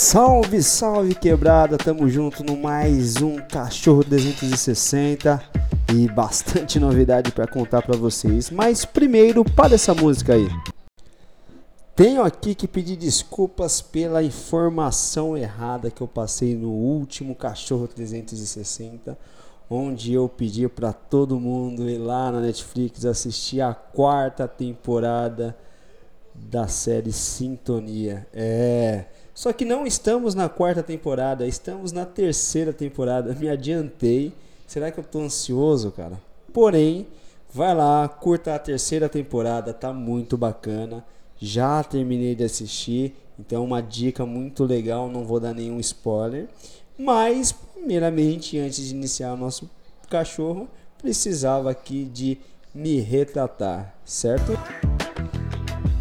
Salve, salve quebrada, tamo junto no mais um Cachorro 360 e bastante novidade para contar para vocês. Mas primeiro, para essa música aí. Tenho aqui que pedir desculpas pela informação errada que eu passei no último Cachorro 360, onde eu pedi para todo mundo ir lá na Netflix assistir a quarta temporada da série Sintonia. É, só que não estamos na quarta temporada, estamos na terceira temporada. Me adiantei. Será que eu tô ansioso, cara? Porém, vai lá, curta a terceira temporada, tá muito bacana. Já terminei de assistir, então uma dica muito legal, não vou dar nenhum spoiler. Mas, primeiramente, antes de iniciar o nosso cachorro, precisava aqui de me retratar, certo?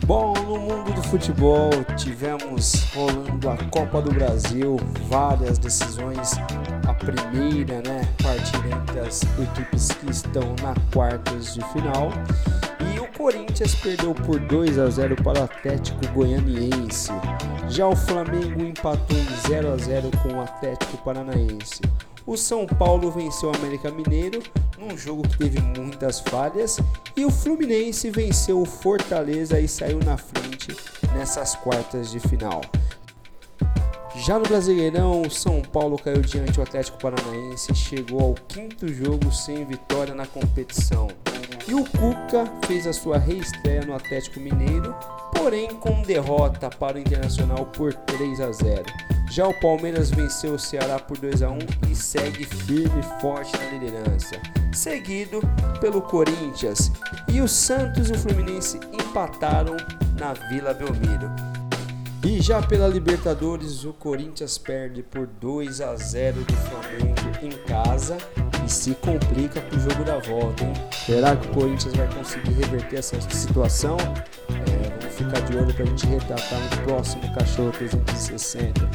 Bom, no mundo do futebol tivemos rolando a Copa do Brasil, várias decisões. A primeira, né, partida entre as equipes que estão na quartas de final. E o Corinthians perdeu por 2 a 0 para o Atlético Goianiense. Já o Flamengo empatou em 0 a 0 com o Atlético Paranaense. O São Paulo venceu o América Mineiro num jogo que teve muitas falhas e o Fluminense venceu o Fortaleza e saiu na frente nessas quartas de final. Já no Brasileirão, o São Paulo caiu diante do Atlético Paranaense e chegou ao quinto jogo sem vitória na competição. E o Cuca fez a sua reestreia no Atlético Mineiro, porém com derrota para o Internacional por 3 a 0. Já o Palmeiras venceu o Ceará por 2 a 1 e segue firme e forte na liderança, seguido pelo Corinthians. E o Santos e o Fluminense empataram na Vila Belmiro. E já pela Libertadores, o Corinthians perde por 2 a 0 do Flamengo em casa e se complica pro jogo da volta, hein? Será que o Corinthians vai conseguir reverter essa situação? Ficar de olho pra gente retratar no próximo Cachorro 360.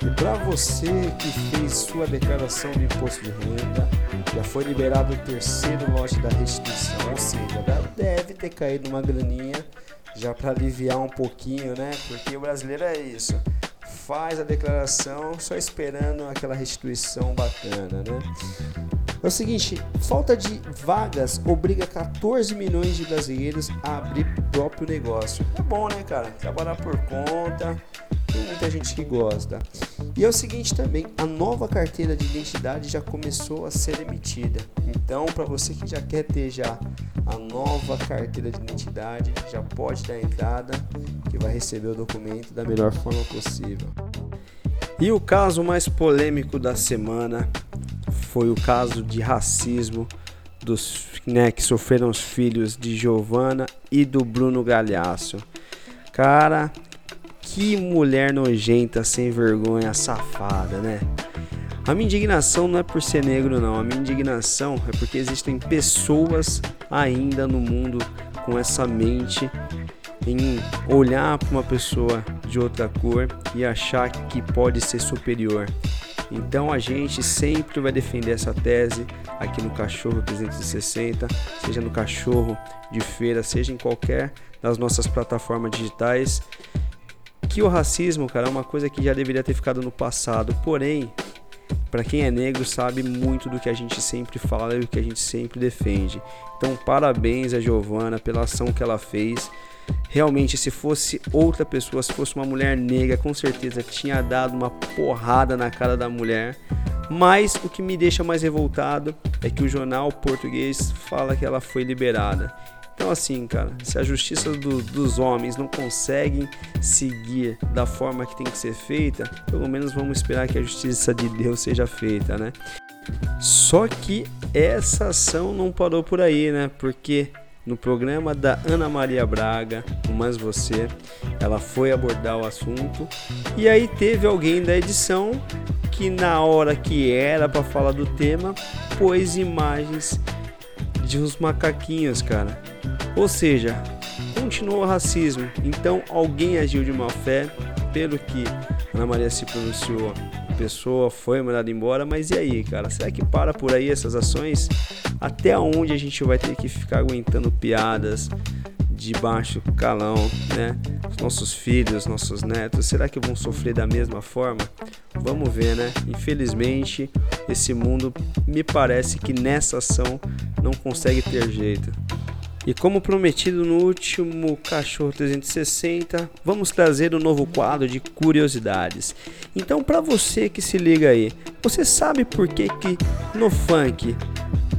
E para você que fez sua declaração de imposto de renda, já foi liberado o terceiro lote da restituição, ou seja, deve ter caído uma graninha já para aliviar um pouquinho, né? Porque o brasileiro é isso. Faz a declaração só esperando aquela restituição bacana, né? É o seguinte, falta de vagas obriga 14 milhões de brasileiros a abrir próprio negócio. É bom, né, cara? Trabalhar por conta, tem muita gente que gosta. E é o seguinte também, a nova carteira de identidade já começou a ser emitida. Então, para você que já quer ter já a nova carteira de identidade, já pode dar entrada, que vai receber o documento da melhor forma possível. E o caso mais polêmico da semana foi o caso de racismo dos né, que sofreram os filhos de Giovanna e do Bruno Galhaço. Cara, que mulher nojenta, sem vergonha, safada, né? A minha indignação não é por ser negro, não. A minha indignação é porque existem pessoas ainda no mundo com essa mente em olhar para uma pessoa de outra cor e achar que pode ser superior. Então a gente sempre vai defender essa tese aqui no Cachorro 360, seja no Cachorro de Feira, seja em qualquer das nossas plataformas digitais que o racismo, cara, é uma coisa que já deveria ter ficado no passado. Porém, para quem é negro sabe muito do que a gente sempre fala e do que a gente sempre defende. Então, parabéns a Giovana pela ação que ela fez. Realmente, se fosse outra pessoa, se fosse uma mulher negra, com certeza tinha dado uma porrada na cara da mulher. Mas o que me deixa mais revoltado é que o jornal português fala que ela foi liberada. Então, assim, cara, se a justiça do, dos homens não consegue seguir da forma que tem que ser feita, pelo menos vamos esperar que a justiça de Deus seja feita, né? Só que essa ação não parou por aí, né? Porque no programa da Ana Maria Braga, no Mais Você, ela foi abordar o assunto e aí teve alguém da edição que na hora que era para falar do tema pôs imagens de uns macaquinhos, cara. Ou seja, continuou o racismo. Então alguém agiu de má fé, pelo que Ana Maria se pronunciou. Pessoa foi mandada embora, mas e aí, cara? Será que para por aí essas ações? Até onde a gente vai ter que ficar aguentando piadas de baixo calão, né? Nossos filhos, nossos netos, será que vão sofrer da mesma forma? Vamos ver, né? Infelizmente, esse mundo me parece que nessa ação não consegue ter jeito. E como prometido no último Cachorro 360, vamos trazer um novo quadro de curiosidades. Então, para você que se liga aí, você sabe por que que no funk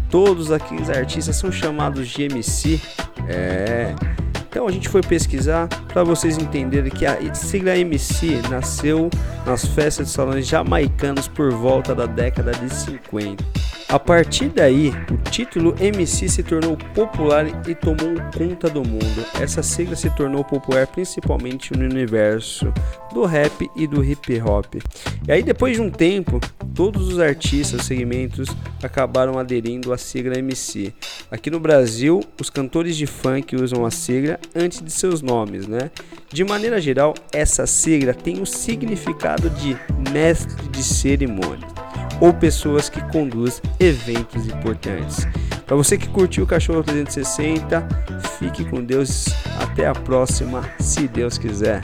todos aqueles artistas são chamados de MC? É. Então a gente foi pesquisar para vocês entenderem que a sigla MC nasceu nas festas de salões jamaicanos por volta da década de 50. A partir daí, o título MC se tornou popular e tomou conta do mundo. Essa sigla se tornou popular principalmente no universo do rap e do hip hop. E aí, depois de um tempo, todos os artistas segmentos acabaram aderindo à sigla MC. Aqui no Brasil, os cantores de funk usam a sigla antes de seus nomes, né? De maneira geral, essa sigla tem o significado de mestre de cerimônia ou pessoas que conduzem eventos importantes. Para você que curtiu o Cachorro 360, fique com Deus. Até a próxima, se Deus quiser.